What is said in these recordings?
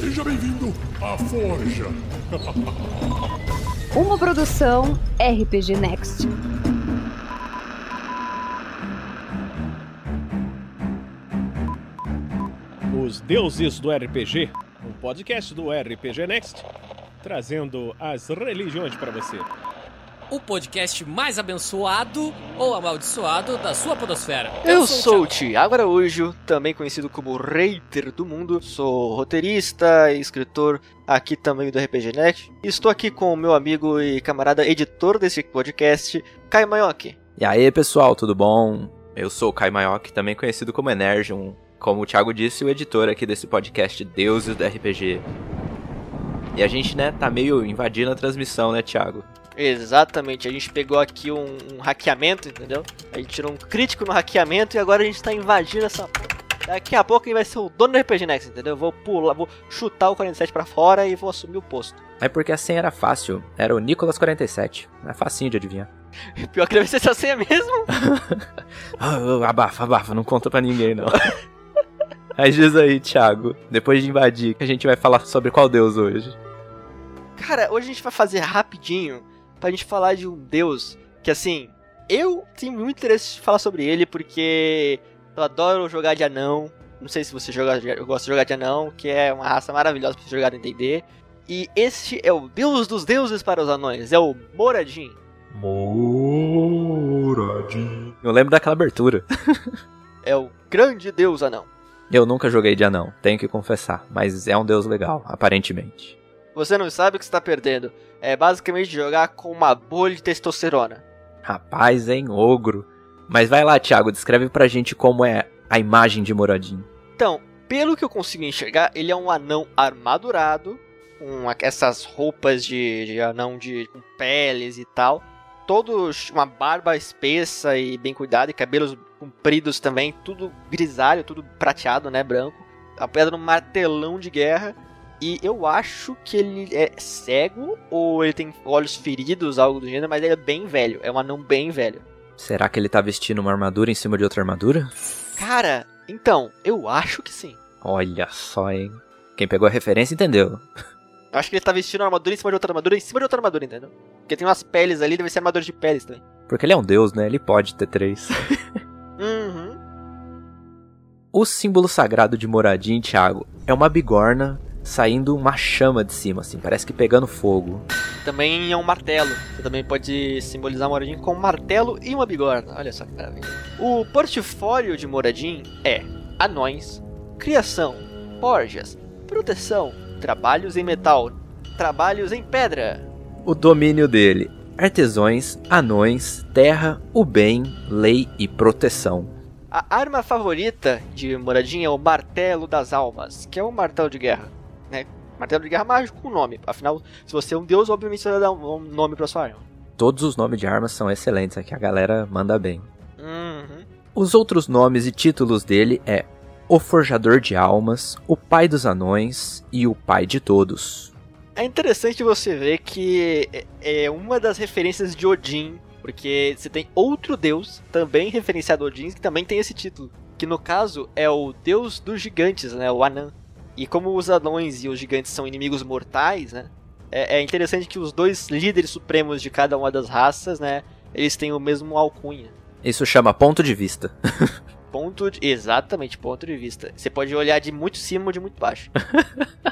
Seja bem-vindo à Forja. Uma produção RPG Next. Os Deuses do RPG, um podcast do RPG Next, trazendo as religiões para você. O podcast mais abençoado ou amaldiçoado da sua podosfera. Eu sou o Thiago Araújo, também conhecido como Reiter do Mundo. Sou roteirista e escritor aqui também do RPG Next. Estou aqui com o meu amigo e camarada editor desse podcast, Caio Maioki. E aí, pessoal, tudo bom? Eu sou o Kai Maioki, também conhecido como Energium, como o Thiago disse, o editor aqui desse podcast Deuses do RPG. E a gente, né, tá meio invadindo a transmissão, né, Thiago? Exatamente, a gente pegou aqui um, um hackeamento, entendeu? A gente tirou um crítico no hackeamento e agora a gente tá invadindo essa. Daqui a pouco ele vai ser o dono do RPG Next, entendeu? Eu vou pular, vou chutar o 47 pra fora e vou assumir o posto. É porque a senha era fácil, era o Nicolas47. É facinho de adivinhar. Pior que deve ser essa senha mesmo. Ah, abafa, abafa, não conta pra ninguém, não. Aí diz aí, Thiago, depois de invadir, que a gente vai falar sobre qual deus hoje? Cara, hoje a gente vai fazer rapidinho pra gente falar de um deus que, assim, eu tenho muito interesse de falar sobre ele porque eu adoro jogar de anão. Não sei se você joga, eu gosto de jogar de anão, que é uma raça maravilhosa pra você jogar no D&D. E este é o deus dos deuses para os anões, é o Moradin. Moradinho. Eu lembro daquela abertura. É o grande deus anão. Eu nunca joguei de anão, tenho que confessar, mas é um deus legal, aparentemente. Você não sabe o que você tá perdendo. É basicamente jogar com uma bolha de testosterona. Rapaz, hein, ogro. Mas vai lá, Thiago, descreve pra gente como é a imagem de Moradinho. Então, pelo que eu consigo enxergar, ele é um anão armadurado, com essas roupas de, de anão de com peles e tal. Todo uma barba espessa e bem cuidada, e cabelos compridos também, tudo grisalho, tudo prateado, né, branco. A pedra um martelão de guerra. E eu acho que ele é cego ou ele tem olhos feridos, algo do gênero, mas ele é bem velho. É um anão bem velho. Será que ele tá vestindo uma armadura em cima de outra armadura? Cara, então, eu acho que sim. Olha só, hein. Quem pegou a referência entendeu. Eu acho que ele tá vestindo uma armadura em cima de outra armadura, em cima de outra armadura, entendeu? Porque tem umas peles ali, deve ser armadura de peles também. Porque ele é um deus, né? Ele pode ter três. Uhum. o símbolo sagrado de Moradin, Thiago, é uma bigorna saindo uma chama de cima, assim, parece que pegando fogo. Também é um martelo. Você também pode simbolizar Moradin com um martelo e uma bigorna. Olha só que maravilha. O portfólio de Moradin é anões, criação, forjas, proteção, trabalhos em metal, trabalhos em pedra. O domínio dele: artesões, anões, terra, o bem, lei e proteção. A arma favorita de Moradin é o Martelo das Almas, que é um martelo de guerra, né? Martelo de guerra mágico com nome. Afinal, se você é um deus, obviamente você vai dar um nome pra sua arma. Todos os nomes de armas são excelentes, aqui a galera manda bem. Uhum. Os outros nomes e títulos dele é o Forjador de Almas, o Pai dos Anões e o Pai de Todos. É interessante você ver que é é uma das referências de Odin, porque você tem outro deus também referenciado a Odin que também tem esse título, que no caso é o deus dos gigantes, né, o Anan. E como os anões e os gigantes são inimigos mortais, né, é, é interessante que os dois líderes supremos de cada uma das raças, né, eles têm o mesmo alcunha. Isso chama ponto de vista. Ponto de... Exatamente, ponto de vista. Você pode olhar de muito cima ou de muito baixo.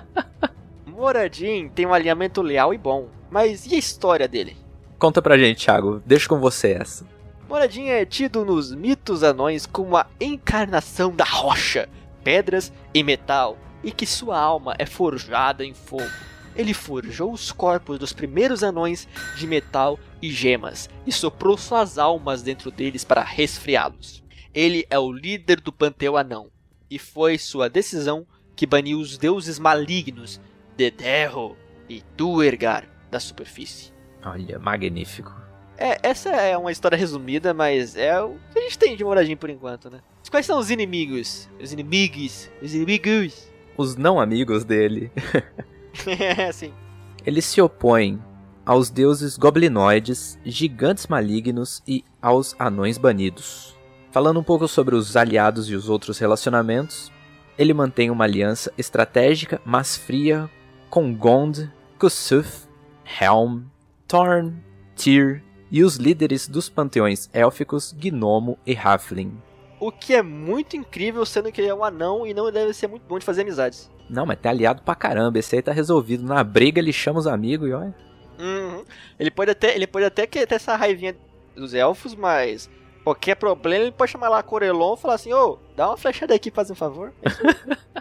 Moradin tem um alinhamento leal e bom, mas e a história dele? Conta pra gente, Thiago, deixa com você essa. Moradin é tido nos mitos anões como a encarnação da rocha, pedras e metal, e que sua alma é forjada em fogo. Ele forjou os corpos dos primeiros anões de metal e gemas e soprou suas almas dentro deles para resfriá-los. Ele é o líder do panteão anão, e foi sua decisão que baniu os deuses malignos Dederro e Duergar da superfície. Olha, magnífico. É, essa é uma história resumida, mas é o que a gente tem de Moradin por enquanto, né? Quais são os inimigos? Os inimigos? Os inimigos? Os não amigos dele, é, assim. eles se opõem aos deuses goblinoides, gigantes malignos e aos anões banidos. Falando um pouco sobre os aliados e os outros relacionamentos, ele mantém uma aliança estratégica, mas fria, com Gond, Kusuf, Helm, Thorn, Tyr e os líderes dos panteões élficos Gnomo e Halfling. O que é muito incrível, sendo que ele é um anão e não deve ser muito bom de fazer amizades. Não, mas tem aliado pra caramba. Esse aí tá resolvido. Na briga ele chama os amigos e olha. Uhum. Ele pode até, ele pode até ter essa raivinha dos elfos, mas qualquer problema ele pode chamar lá Corelon e falar assim: ô, dá uma flechada aqui, faz um favor.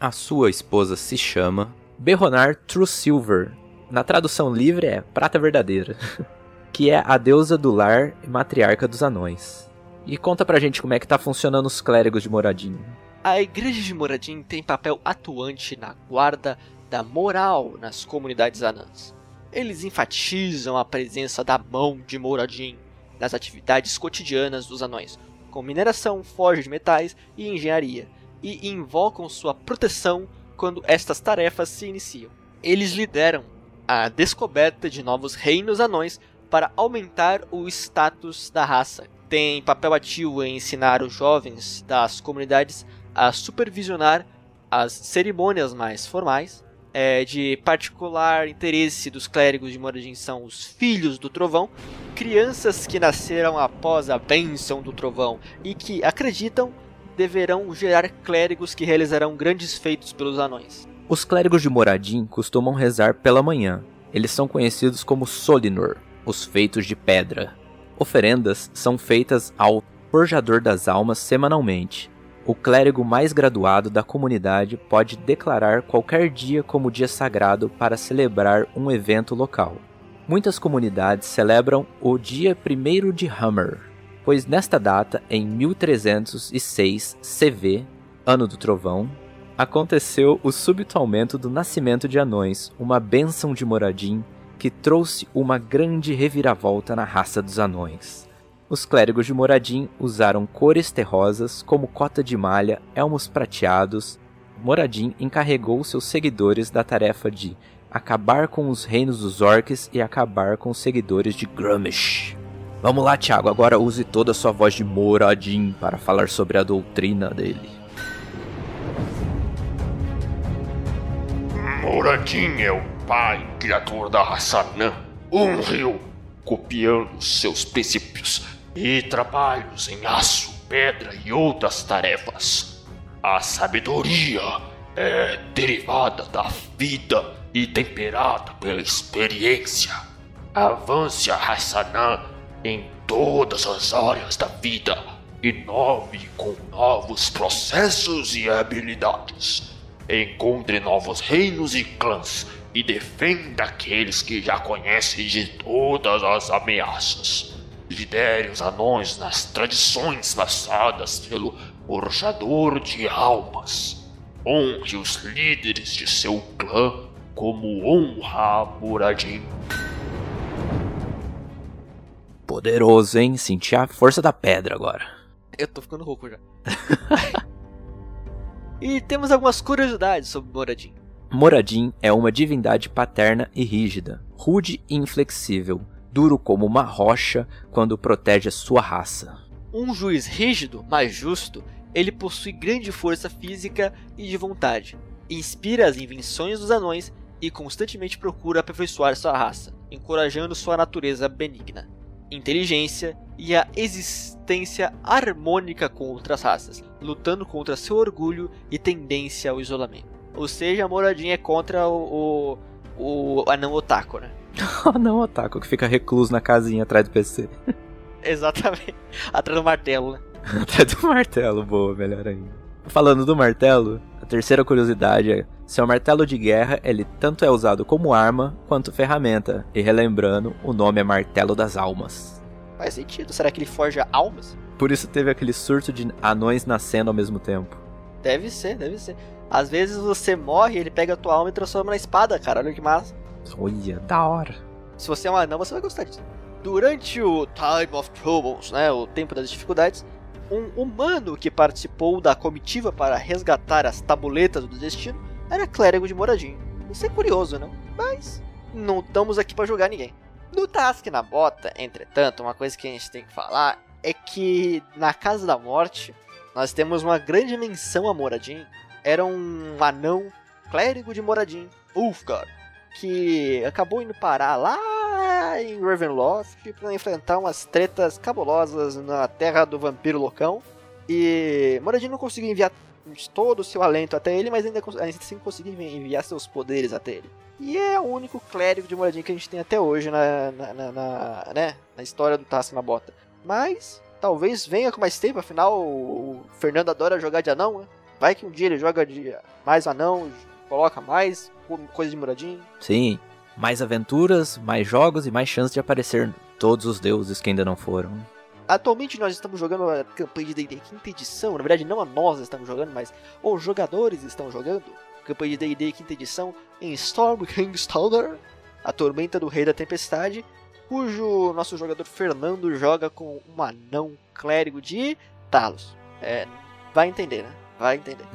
A sua esposa se chama Berronar True Silver. Na tradução livre é Prata Verdadeira. que é a deusa do lar e matriarca dos anões. E conta pra gente como é que tá funcionando os clérigos de Moradinho. A igreja de Moradin tem papel atuante na guarda da moral nas comunidades anãs. Eles enfatizam a presença da mão de Moradin nas atividades cotidianas dos anões, como mineração, forja de metais e engenharia, e invocam sua proteção quando estas tarefas se iniciam. Eles lideram a descoberta de novos reinos anões para aumentar o status da raça. Tem papel ativo em ensinar os jovens das comunidades a supervisionar as cerimônias mais formais. É, de particular interesse dos clérigos de Moradin são os filhos do trovão, crianças que nasceram após a bênção do trovão e que acreditam deverão gerar clérigos que realizarão grandes feitos pelos anões. Os clérigos de Moradin costumam rezar pela manhã. Eles são conhecidos como Solinor, os feitos de pedra. Oferendas são feitas ao Forjador das Almas semanalmente. O clérigo mais graduado da comunidade pode declarar qualquer dia como dia sagrado para celebrar um evento local. Muitas comunidades celebram o dia 1 de Hammer, pois nesta data, em 1306 CV, ano do trovão, aconteceu o súbito aumento do nascimento de anões, uma bênção de Moradin que trouxe uma grande reviravolta na raça dos anões. Os clérigos de Moradin usaram cores terrosas como cota de malha, elmos prateados. Moradin encarregou seus seguidores da tarefa de acabar com os reinos dos orcs e acabar com os seguidores de Grumish. Vamos lá, Thiago, agora use toda a sua voz de Moradin para falar sobre a doutrina dele. Moradin é o pai criador da raça anã. Honre-o, copiando seus princípios e trabalhos em aço, pedra e outras tarefas. A sabedoria é derivada da vida e temperada pela experiência. Avance a raça anã em todas as áreas da vida. Inove com novos processos e habilidades. Encontre novos reinos e clãs e defenda aqueles que já conhecem de todas as ameaças. Lidere os anões nas tradições passadas pelo Forjador de Almas. Honre os líderes de seu clã como honra a Muradin. Poderoso, hein? Senti a força da pedra agora. Eu tô ficando rouco já. e temos algumas curiosidades sobre Moradin. Moradin é uma divindade paterna e rígida, rude e inflexível, duro como uma rocha quando protege a sua raça. Um juiz rígido, mas justo, ele possui grande força física e de vontade, inspira as invenções dos anões e constantemente procura aperfeiçoar sua raça, encorajando sua natureza benigna, inteligência e a existência harmônica com outras raças, lutando contra seu orgulho e tendência ao isolamento. Ou seja, a moradinha é contra o, o, o anão otaku, né? anão otaku que fica recluso na casinha atrás do PC. Exatamente. Atrás do martelo, né? atrás do martelo, boa, melhor ainda. Falando do martelo, a terceira curiosidade é: seu martelo de guerra ele tanto é usado como arma quanto ferramenta. E relembrando, o nome é Martelo das Almas. Faz sentido. Será que ele forja almas? Por isso teve aquele surto de anões nascendo ao mesmo tempo. Deve ser, deve ser. Às vezes você morre, ele pega a tua alma e transforma na espada, cara. Olha que massa. Olha, da hora. Se você é um anão, você vai gostar disso. Durante o Time of Troubles, né, o tempo das dificuldades, um humano que participou da comitiva para resgatar as tabuletas do destino era clérigo de Moradinho. Isso é curioso, não? Mas não estamos aqui para julgar ninguém. No Task na Bota, entretanto, uma coisa que a gente tem que falar é que na Casa da Morte nós temos uma grande menção a Moradinho era um anão clérigo de Moradin, Ulfgar, que acabou indo parar lá em Ravenloft para enfrentar umas tretas cabulosas na terra do vampiro loucão. E Moradin não conseguiu enviar todo o seu alento até ele, mas ainda, ainda assim conseguiu enviar seus poderes até ele. E é o único clérigo de Moradin que a gente tem até hoje na, na, na, na né, na história do Taça na Bota. Mas talvez venha com mais tempo, afinal o Fernando adora jogar de anão, né? Vai que um dia ele joga de mais anão, coloca mais coisa de Moradin. Sim, mais aventuras, mais jogos e mais chance de aparecer todos os deuses que ainda não foram. Atualmente nós estamos jogando a campanha de D&D quinta edição, na verdade não a nós estamos jogando, mas os jogadores estão jogando campanha de D&D quinta edição em Storm Kingstoner, a tormenta do Rei da Tempestade, cujo nosso jogador Fernando joga com um anão clérigo de Talos. É, vai entender, né? Vai entender.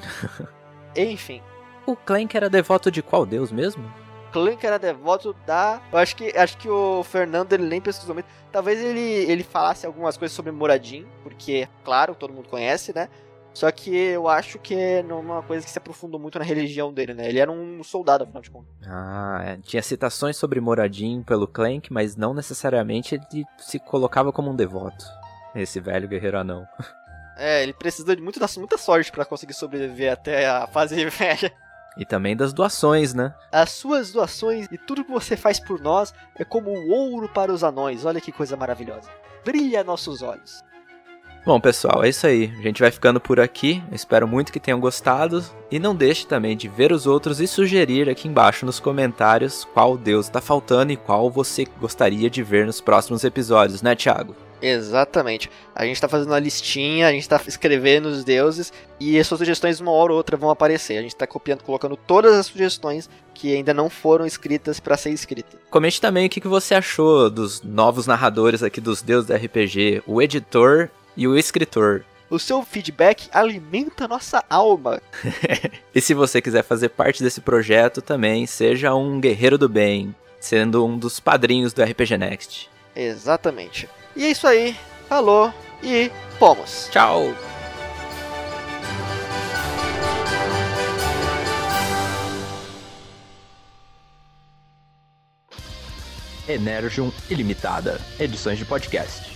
Enfim. O Clank era devoto de qual deus mesmo? Clank era devoto da. Eu acho que acho que o Fernando ele nem pesquisou muito. Talvez ele, ele falasse algumas coisas sobre Moradin, porque, claro, todo mundo conhece, né? Só que eu acho que não é uma coisa que se aprofundou muito na religião dele, né? Ele era um soldado, afinal de contas. Ah, é. tinha citações sobre Moradin pelo Clank, mas não necessariamente ele se colocava como um devoto. Esse velho guerreiro anão. É, ele precisou de muito, muita sorte para conseguir sobreviver até a fase velha. E também das doações, né? As suas doações e tudo que você faz por nós é como o ouro para os anões. Olha que coisa maravilhosa. Brilha nossos olhos. Bom, pessoal, é isso aí. A gente vai ficando por aqui. Eu espero muito que tenham gostado. E não deixe também de ver os outros e sugerir aqui embaixo nos comentários qual deus está faltando e qual você gostaria de ver nos próximos episódios, né, Thiago? Exatamente. A gente tá fazendo uma listinha, a gente tá escrevendo os deuses e as sugestões uma hora ou outra vão aparecer. A gente tá copiando, colocando todas as sugestões que ainda não foram escritas para ser escritas. Comente também o que você achou dos novos narradores aqui dos deuses do RPG, o editor e o escritor. O seu feedback alimenta a nossa alma. e se você quiser fazer parte desse projeto também, seja um guerreiro do bem, sendo um dos padrinhos do RPG Next. Exatamente. E é isso aí. Falou e fomos. Tchau. Energium Ilimitada, edições de podcast.